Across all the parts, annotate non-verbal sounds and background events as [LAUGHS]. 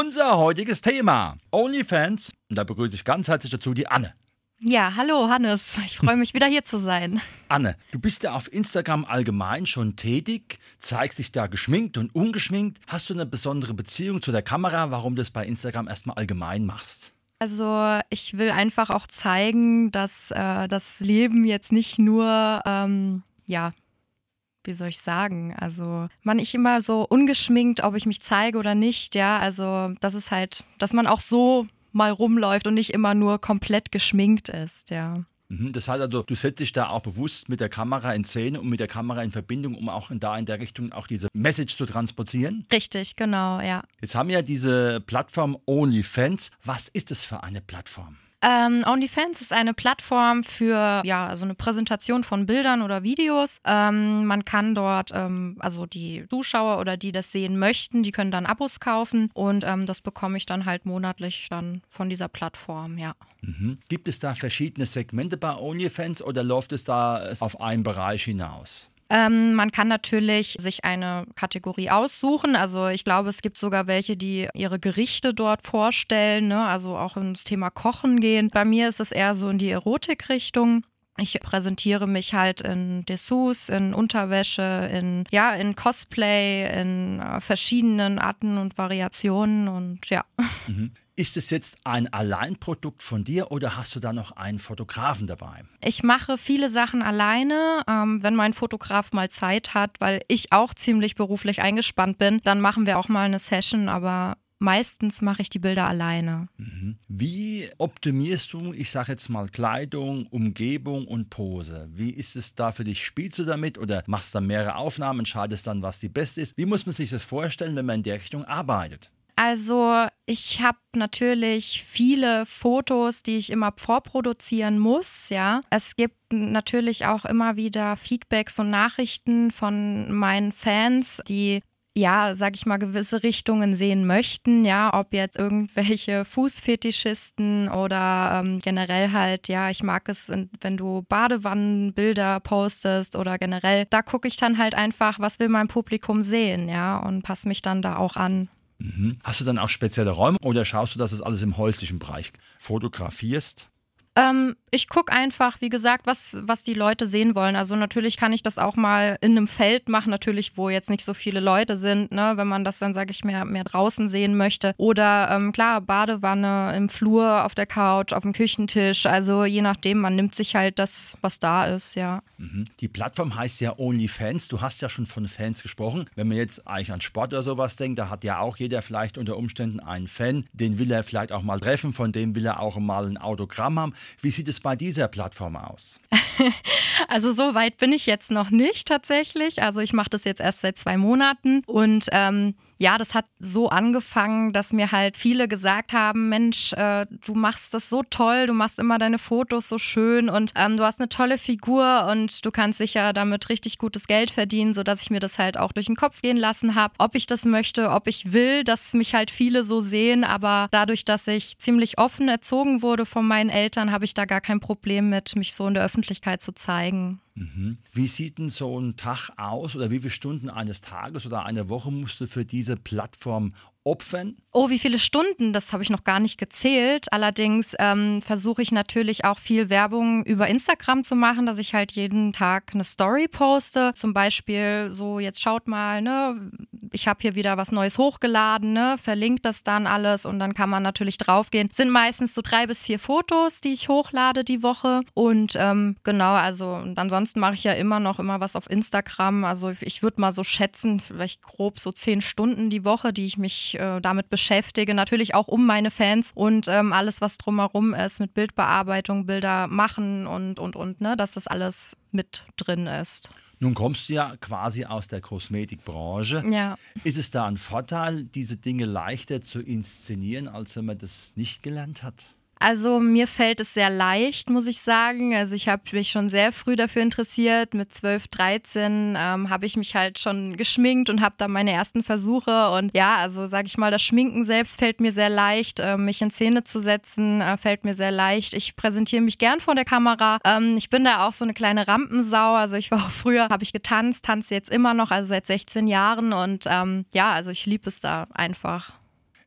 Unser heutiges Thema: OnlyFans. Und da begrüße ich ganz herzlich dazu die Anne. Ja, hallo Hannes. Ich freue mich wieder hier zu sein. Anne, du bist ja auf Instagram allgemein schon tätig, zeigst dich da geschminkt und ungeschminkt. Hast du eine besondere Beziehung zu der Kamera, warum du das bei Instagram erstmal allgemein machst? Also ich will einfach auch zeigen, dass äh, das Leben jetzt nicht nur ähm, ja wie soll ich sagen, also man nicht immer so ungeschminkt, ob ich mich zeige oder nicht, ja, also das ist halt, dass man auch so mal rumläuft und nicht immer nur komplett geschminkt ist, ja. Mhm, das heißt also, du setzt dich da auch bewusst mit der Kamera in Szene und mit der Kamera in Verbindung, um auch in da in der Richtung auch diese Message zu transportieren? Richtig, genau, ja. Jetzt haben wir ja diese Plattform OnlyFans. Was ist es für eine Plattform? Ähm, OnlyFans ist eine Plattform für ja, also eine Präsentation von Bildern oder Videos. Ähm, man kann dort, ähm, also die Zuschauer oder die das sehen möchten, die können dann Abos kaufen und ähm, das bekomme ich dann halt monatlich dann von dieser Plattform, ja. Mhm. Gibt es da verschiedene Segmente bei OnlyFans oder läuft es da auf einen Bereich hinaus? Ähm, man kann natürlich sich eine Kategorie aussuchen. Also ich glaube, es gibt sogar welche, die ihre Gerichte dort vorstellen, ne? also auch ins Thema Kochen gehen. Bei mir ist es eher so in die Erotikrichtung. Ich präsentiere mich halt in Dessous, in Unterwäsche, in ja, in Cosplay, in äh, verschiedenen Arten und Variationen und ja. Mhm. Ist es jetzt ein Alleinprodukt von dir oder hast du da noch einen Fotografen dabei? Ich mache viele Sachen alleine. Ähm, wenn mein Fotograf mal Zeit hat, weil ich auch ziemlich beruflich eingespannt bin, dann machen wir auch mal eine Session, aber meistens mache ich die Bilder alleine. Mhm. Wie optimierst du, ich sage jetzt mal Kleidung, Umgebung und Pose? Wie ist es da für dich? Spielst du damit oder machst du mehrere Aufnahmen, entscheidest dann, was die beste ist? Wie muss man sich das vorstellen, wenn man in der Richtung arbeitet? Also ich habe natürlich viele Fotos, die ich immer vorproduzieren muss, ja. Es gibt natürlich auch immer wieder Feedbacks und Nachrichten von meinen Fans, die ja, sag ich mal, gewisse Richtungen sehen möchten, ja, ob jetzt irgendwelche [LAUGHS] Fußfetischisten oder ähm, generell halt, ja, ich mag es, wenn du Badewannenbilder postest oder generell, da gucke ich dann halt einfach, was will mein Publikum sehen, ja, und passe mich dann da auch an. Mhm. Hast du dann auch spezielle Räume oder schaust du, dass es alles im häuslichen Bereich fotografierst? Ähm, ich gucke einfach, wie gesagt, was, was die Leute sehen wollen. Also natürlich kann ich das auch mal in einem Feld machen, natürlich, wo jetzt nicht so viele Leute sind, ne? wenn man das dann, sage ich, mehr, mehr draußen sehen möchte. Oder ähm, klar, Badewanne im Flur, auf der Couch, auf dem Küchentisch. Also je nachdem, man nimmt sich halt das, was da ist, ja. Mhm. Die Plattform heißt ja OnlyFans. Du hast ja schon von Fans gesprochen. Wenn man jetzt eigentlich an Sport oder sowas denkt, da hat ja auch jeder vielleicht unter Umständen einen Fan. Den will er vielleicht auch mal treffen, von dem will er auch mal ein Autogramm haben. Wie sieht es bei dieser Plattform aus? [LAUGHS] also so weit bin ich jetzt noch nicht tatsächlich. Also ich mache das jetzt erst seit zwei Monaten und ähm, ja, das hat so angefangen, dass mir halt viele gesagt haben, Mensch, äh, du machst das so toll, du machst immer deine Fotos so schön und ähm, du hast eine tolle Figur und du kannst sicher damit richtig gutes Geld verdienen, sodass ich mir das halt auch durch den Kopf gehen lassen habe, ob ich das möchte, ob ich will, dass mich halt viele so sehen, aber dadurch, dass ich ziemlich offen erzogen wurde von meinen Eltern, habe ich da gar kein Problem mit, mich so in der Öffentlichkeit zu zeigen. Wie sieht denn so ein Tag aus oder wie viele Stunden eines Tages oder eine Woche musst du für diese Plattform opfern? Oh, wie viele Stunden? Das habe ich noch gar nicht gezählt. Allerdings ähm, versuche ich natürlich auch viel Werbung über Instagram zu machen, dass ich halt jeden Tag eine Story poste. Zum Beispiel so, jetzt schaut mal, ne, ich habe hier wieder was Neues hochgeladen, ne, verlinkt das dann alles und dann kann man natürlich draufgehen. Sind meistens so drei bis vier Fotos, die ich hochlade die Woche. Und ähm, genau, also und ansonsten mache ich ja immer noch immer was auf Instagram. Also ich würde mal so schätzen, vielleicht grob so zehn Stunden die Woche, die ich mich äh, damit beschäftige. Natürlich auch um meine Fans und ähm, alles, was drumherum ist, mit Bildbearbeitung, Bilder machen und, und, und, ne, dass das alles mit drin ist. Nun kommst du ja quasi aus der Kosmetikbranche. Ja. Ist es da ein Vorteil, diese Dinge leichter zu inszenieren, als wenn man das nicht gelernt hat? Also mir fällt es sehr leicht, muss ich sagen. Also ich habe mich schon sehr früh dafür interessiert. Mit 12, 13 ähm, habe ich mich halt schon geschminkt und habe da meine ersten Versuche. Und ja, also sage ich mal, das Schminken selbst fällt mir sehr leicht. Äh, mich in Szene zu setzen äh, fällt mir sehr leicht. Ich präsentiere mich gern vor der Kamera. Ähm, ich bin da auch so eine kleine Rampensau. Also ich war [LAUGHS] auch früher, habe ich getanzt, tanze jetzt immer noch, also seit 16 Jahren. Und ähm, ja, also ich liebe es da einfach.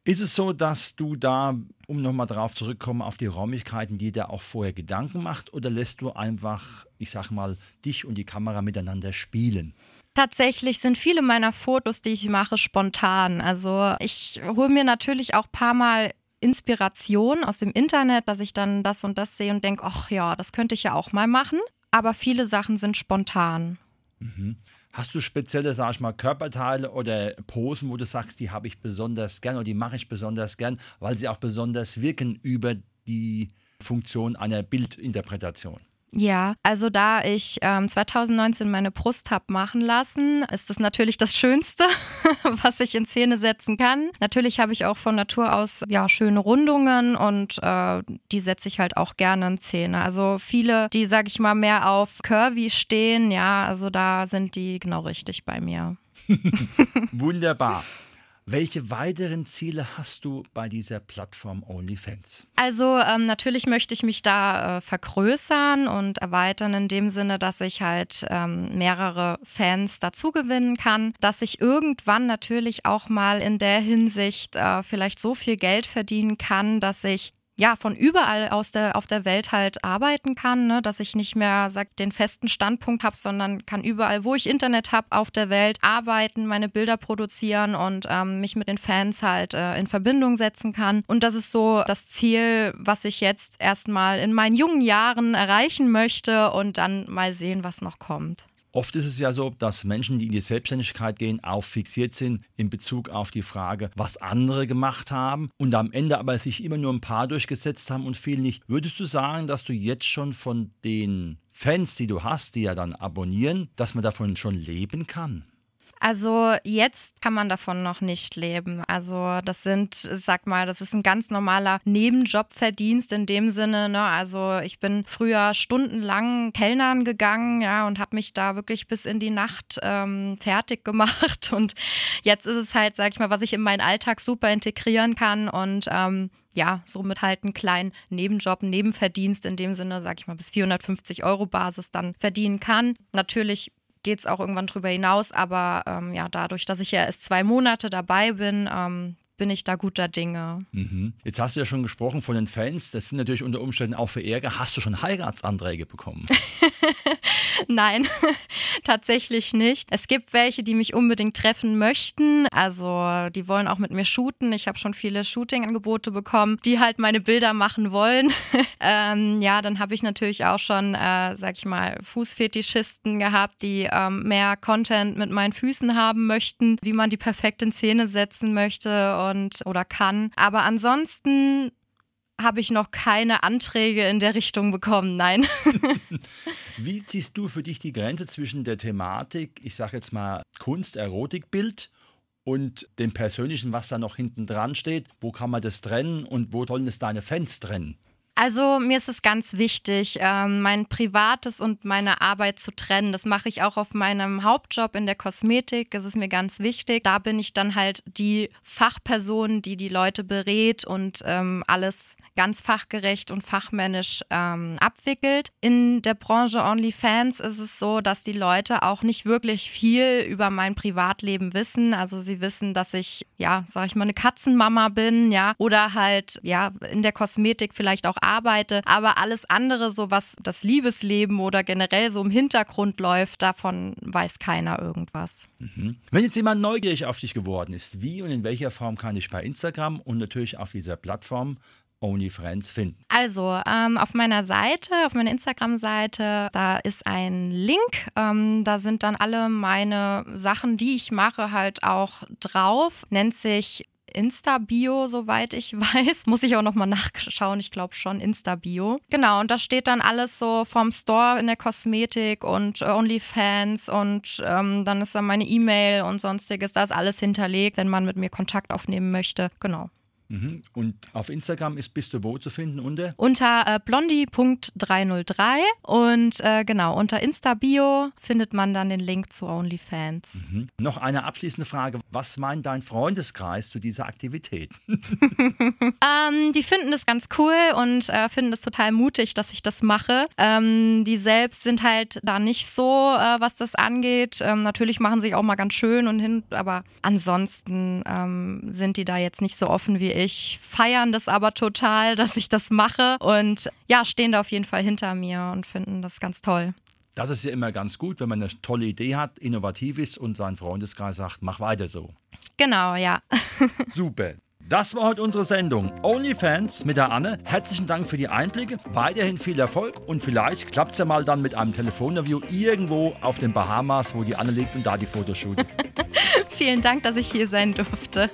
Ist es so, dass du da, um nochmal darauf zurückzukommen, auf die Räumlichkeiten, die dir auch vorher Gedanken macht, oder lässt du einfach, ich sag mal, dich und die Kamera miteinander spielen? Tatsächlich sind viele meiner Fotos, die ich mache, spontan. Also ich hole mir natürlich auch ein paar Mal Inspiration aus dem Internet, dass ich dann das und das sehe und denke, ach ja, das könnte ich ja auch mal machen. Aber viele Sachen sind spontan. Mhm. Hast du spezielle, sag ich mal, Körperteile oder Posen, wo du sagst, die habe ich besonders gern oder die mache ich besonders gern, weil sie auch besonders wirken über die Funktion einer Bildinterpretation? Ja, also da ich ähm, 2019 meine Brust habe machen lassen, ist das natürlich das Schönste, [LAUGHS] was ich in Szene setzen kann. Natürlich habe ich auch von Natur aus ja schöne Rundungen und äh, die setze ich halt auch gerne in Szene. Also viele, die sage ich mal mehr auf Curvy stehen, ja, also da sind die genau richtig bei mir. [LAUGHS] Wunderbar. Welche weiteren Ziele hast du bei dieser Plattform OnlyFans? Also ähm, natürlich möchte ich mich da äh, vergrößern und erweitern in dem Sinne, dass ich halt ähm, mehrere Fans dazu gewinnen kann, dass ich irgendwann natürlich auch mal in der Hinsicht äh, vielleicht so viel Geld verdienen kann, dass ich ja, von überall aus der, auf der Welt halt arbeiten kann, ne? dass ich nicht mehr sag, den festen Standpunkt habe, sondern kann überall, wo ich Internet habe, auf der Welt arbeiten, meine Bilder produzieren und ähm, mich mit den Fans halt äh, in Verbindung setzen kann. Und das ist so das Ziel, was ich jetzt erstmal in meinen jungen Jahren erreichen möchte und dann mal sehen, was noch kommt. Oft ist es ja so, dass Menschen, die in die Selbstständigkeit gehen, auch fixiert sind in Bezug auf die Frage, was andere gemacht haben und am Ende aber sich immer nur ein paar durchgesetzt haben und viel nicht. Würdest du sagen, dass du jetzt schon von den Fans, die du hast, die ja dann abonnieren, dass man davon schon leben kann? Also jetzt kann man davon noch nicht leben. Also das sind, sag mal, das ist ein ganz normaler Nebenjobverdienst in dem Sinne. Ne? Also ich bin früher stundenlang Kellnern gegangen, ja, und habe mich da wirklich bis in die Nacht ähm, fertig gemacht. [LAUGHS] Und jetzt ist es halt, sag ich mal, was ich in meinen Alltag super integrieren kann und ähm, ja, somit halt einen kleinen Nebenjob, Nebenverdienst in dem Sinne, sag ich mal, bis 450 Euro Basis dann verdienen kann. Natürlich geht es auch irgendwann drüber hinaus. Aber ähm, ja, dadurch, dass ich ja erst zwei Monate dabei bin, ähm, bin ich da guter Dinge. Mhm. Jetzt hast du ja schon gesprochen von den Fans. Das sind natürlich unter Umständen auch für Ärger. Hast du schon Heiratsanträge bekommen? [LAUGHS] Nein, [LAUGHS] tatsächlich nicht. Es gibt welche, die mich unbedingt treffen möchten. Also die wollen auch mit mir shooten. Ich habe schon viele Shooting-Angebote bekommen, die halt meine Bilder machen wollen. [LAUGHS] ähm, ja, dann habe ich natürlich auch schon, äh, sag ich mal, Fußfetischisten gehabt, die ähm, mehr Content mit meinen Füßen haben möchten, wie man die perfekt in Szene setzen möchte und oder kann. Aber ansonsten habe ich noch keine Anträge in der Richtung bekommen, nein. [LAUGHS] Wie ziehst du für dich die Grenze zwischen der Thematik, ich sage jetzt mal Kunst, Erotikbild und dem Persönlichen, was da noch hinten dran steht? Wo kann man das trennen und wo sollen es deine Fans trennen? Also mir ist es ganz wichtig, ähm, mein Privates und meine Arbeit zu trennen. Das mache ich auch auf meinem Hauptjob in der Kosmetik. Das ist mir ganz wichtig. Da bin ich dann halt die Fachperson, die die Leute berät und ähm, alles ganz fachgerecht und fachmännisch ähm, abwickelt. In der Branche OnlyFans ist es so, dass die Leute auch nicht wirklich viel über mein Privatleben wissen. Also sie wissen, dass ich, ja, sag ich mal, eine Katzenmama bin, ja, oder halt, ja, in der Kosmetik vielleicht auch arbeite, aber alles andere, so was das Liebesleben oder generell so im Hintergrund läuft, davon weiß keiner irgendwas. Mhm. Wenn jetzt jemand neugierig auf dich geworden ist, wie und in welcher Form kann ich bei Instagram und natürlich auf dieser Plattform OnlyFriends finden? Also ähm, auf meiner Seite, auf meiner Instagram-Seite, da ist ein Link. Ähm, da sind dann alle meine Sachen, die ich mache, halt auch drauf. Nennt sich Insta-Bio, soweit ich [LAUGHS] weiß. Muss ich auch nochmal nachschauen, ich glaube schon Insta-Bio. Genau, und da steht dann alles so vom Store in der Kosmetik und OnlyFans und ähm, dann ist da meine E-Mail und sonstiges. Da ist alles hinterlegt, wenn man mit mir Kontakt aufnehmen möchte. Genau. Mhm. Und auf Instagram ist Bist du wo zu finden unter? Unter äh, blondie.303 und äh, genau, unter Insta-Bio findet man dann den Link zu OnlyFans. Mhm. Noch eine abschließende Frage. Was meint dein Freundeskreis zu dieser Aktivität? [LAUGHS] ähm, die finden es ganz cool und äh, finden es total mutig, dass ich das mache. Ähm, die selbst sind halt da nicht so, äh, was das angeht. Ähm, natürlich machen sich auch mal ganz schön und hin, aber ansonsten ähm, sind die da jetzt nicht so offen wie ich, feiern das aber total, [LAUGHS] dass ich das mache und ja, stehen da auf jeden Fall hinter mir und finden das ganz toll. Das ist ja immer ganz gut, wenn man eine tolle Idee hat, innovativ ist und sein Freundeskreis sagt, mach weiter so. Genau, ja. [LAUGHS] Super. Das war heute unsere Sendung OnlyFans mit der Anne. Herzlichen Dank für die Einblicke. Weiterhin viel Erfolg und vielleicht klappt es ja mal dann mit einem Telefoninterview irgendwo auf den Bahamas, wo die Anne liegt und da die Fotos shootet. [LAUGHS] Vielen Dank, dass ich hier sein durfte.